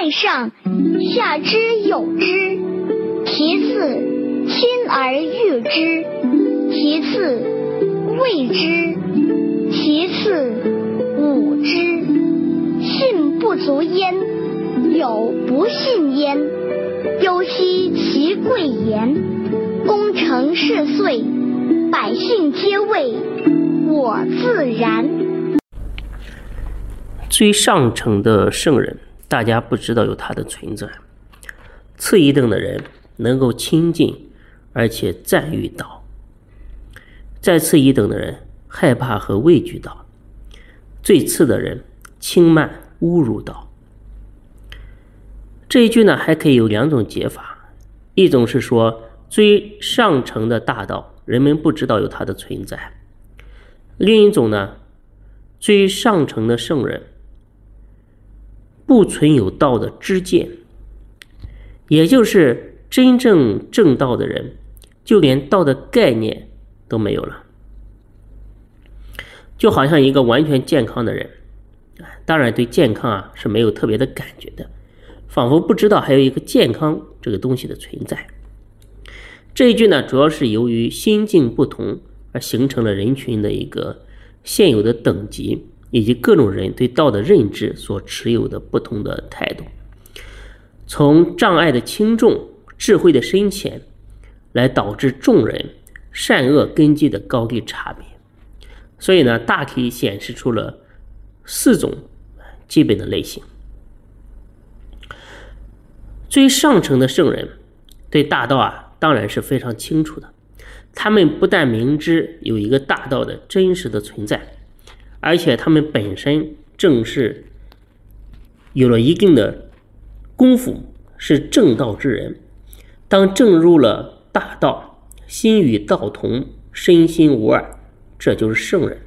在上，下之有之；其次，亲而誉之；其次，畏之；其次，侮之。信不足焉，有不信焉。忧兮其贵言，功成事遂，百姓皆谓我自然。最上乘的圣人，大家不知道有他的存在；次一等的人能够亲近，而且赞誉道；再次一等的人害怕和畏惧道；最次的人轻慢侮辱道。这一句呢，还可以有两种解法：一种是说最上乘的大道，人们不知道有它的存在；另一种呢，最上乘的圣人。不存有道的知见，也就是真正正道的人，就连道的概念都没有了。就好像一个完全健康的人，当然对健康啊是没有特别的感觉的，仿佛不知道还有一个健康这个东西的存在。这一句呢，主要是由于心境不同而形成了人群的一个现有的等级。以及各种人对道的认知所持有的不同的态度，从障碍的轻重、智慧的深浅，来导致众人善恶根基的高低差别。所以呢，大体显示出了四种基本的类型。最上层的圣人对大道啊，当然是非常清楚的。他们不但明知有一个大道的真实的存在。而且他们本身正是有了一定的功夫，是正道之人。当正入了大道，心与道同，身心无二，这就是圣人。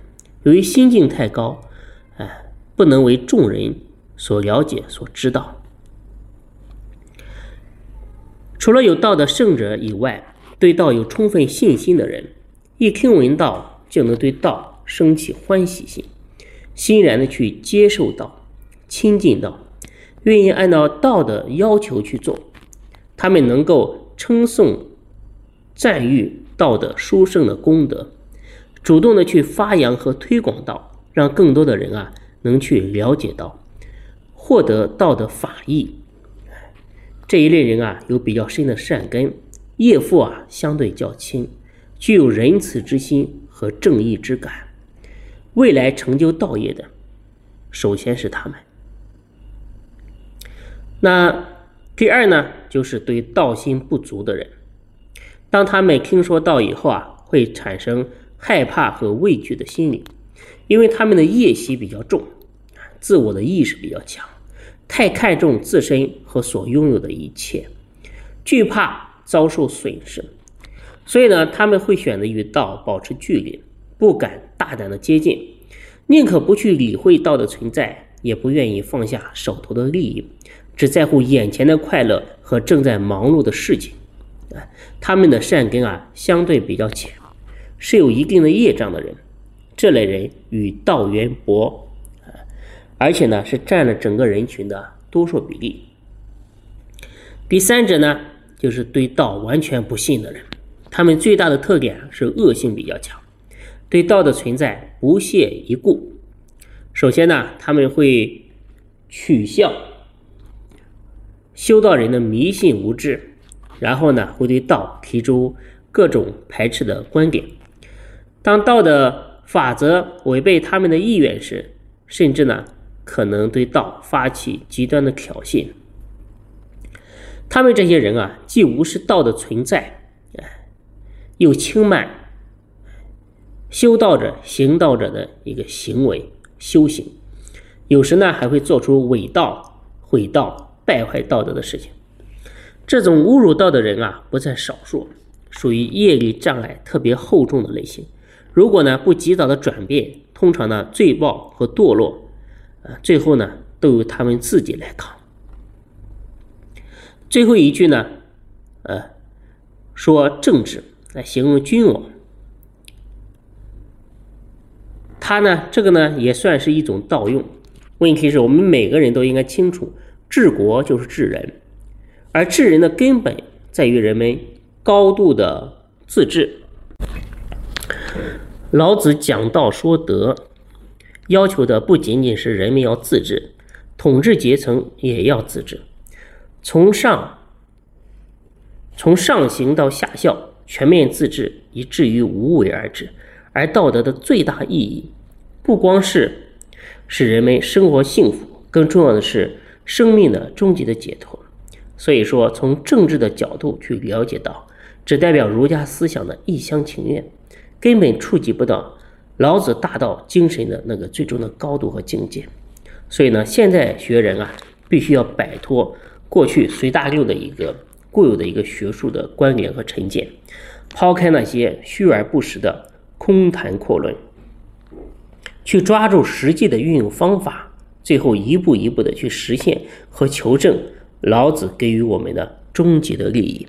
由于心境太高，哎，不能为众人所了解、所知道。除了有道的圣者以外，对道有充分信心的人，一听闻道就能对道。升起欢喜心，欣然的去接受道，亲近道，愿意按照道的要求去做。他们能够称颂、赞誉道的殊胜的功德，主动的去发扬和推广道，让更多的人啊能去了解到，获得道的法义。这一类人啊有比较深的善根，业负啊相对较轻，具有仁慈之心和正义之感。未来成就道业的，首先是他们。那第二呢，就是对道心不足的人，当他们听说道以后啊，会产生害怕和畏惧的心理，因为他们的业习比较重，自我的意识比较强，太看重自身和所拥有的一切，惧怕遭受损失，所以呢，他们会选择与道保持距离。不敢大胆的接近，宁可不去理会道的存在，也不愿意放下手头的利益，只在乎眼前的快乐和正在忙碌的事情。啊，他们的善根啊相对比较浅，是有一定的业障的人。这类人与道缘薄，啊，而且呢是占了整个人群的多数比例。第三者呢，就是对道完全不信的人，他们最大的特点是恶性比较强。对道的存在不屑一顾。首先呢，他们会取笑修道人的迷信无知，然后呢，会对道提出各种排斥的观点。当道的法则违背他们的意愿时，甚至呢，可能对道发起极端的挑衅。他们这些人啊，既无视道的存在，哎，又轻慢。修道者、行道者的一个行为修行，有时呢还会做出伪道、毁道、败坏道德的事情。这种侮辱道的人啊不在少数，属于业力障碍特别厚重的类型。如果呢不及早的转变，通常呢罪报和堕落，啊最后呢都由他们自己来扛。最后一句呢，呃，说政治来形容君王。他呢，这个呢也算是一种盗用。问题是我们每个人都应该清楚，治国就是治人，而治人的根本在于人们高度的自治。老子讲道说德，要求的不仅仅是人们要自治，统治阶层也要自治，从上从上行到下效，全面自治，以至于无为而治。而道德的最大意义，不光是使人们生活幸福，更重要的是生命的终极的解脱。所以说，从政治的角度去了解到，只代表儒家思想的一厢情愿。根本触及不到老子大道精神的那个最终的高度和境界，所以呢，现在学人啊，必须要摆脱过去随大流的一个固有的一个学术的观点和成见，抛开那些虚而不实的空谈阔论，去抓住实际的运用方法，最后一步一步的去实现和求证老子给予我们的终极的利益。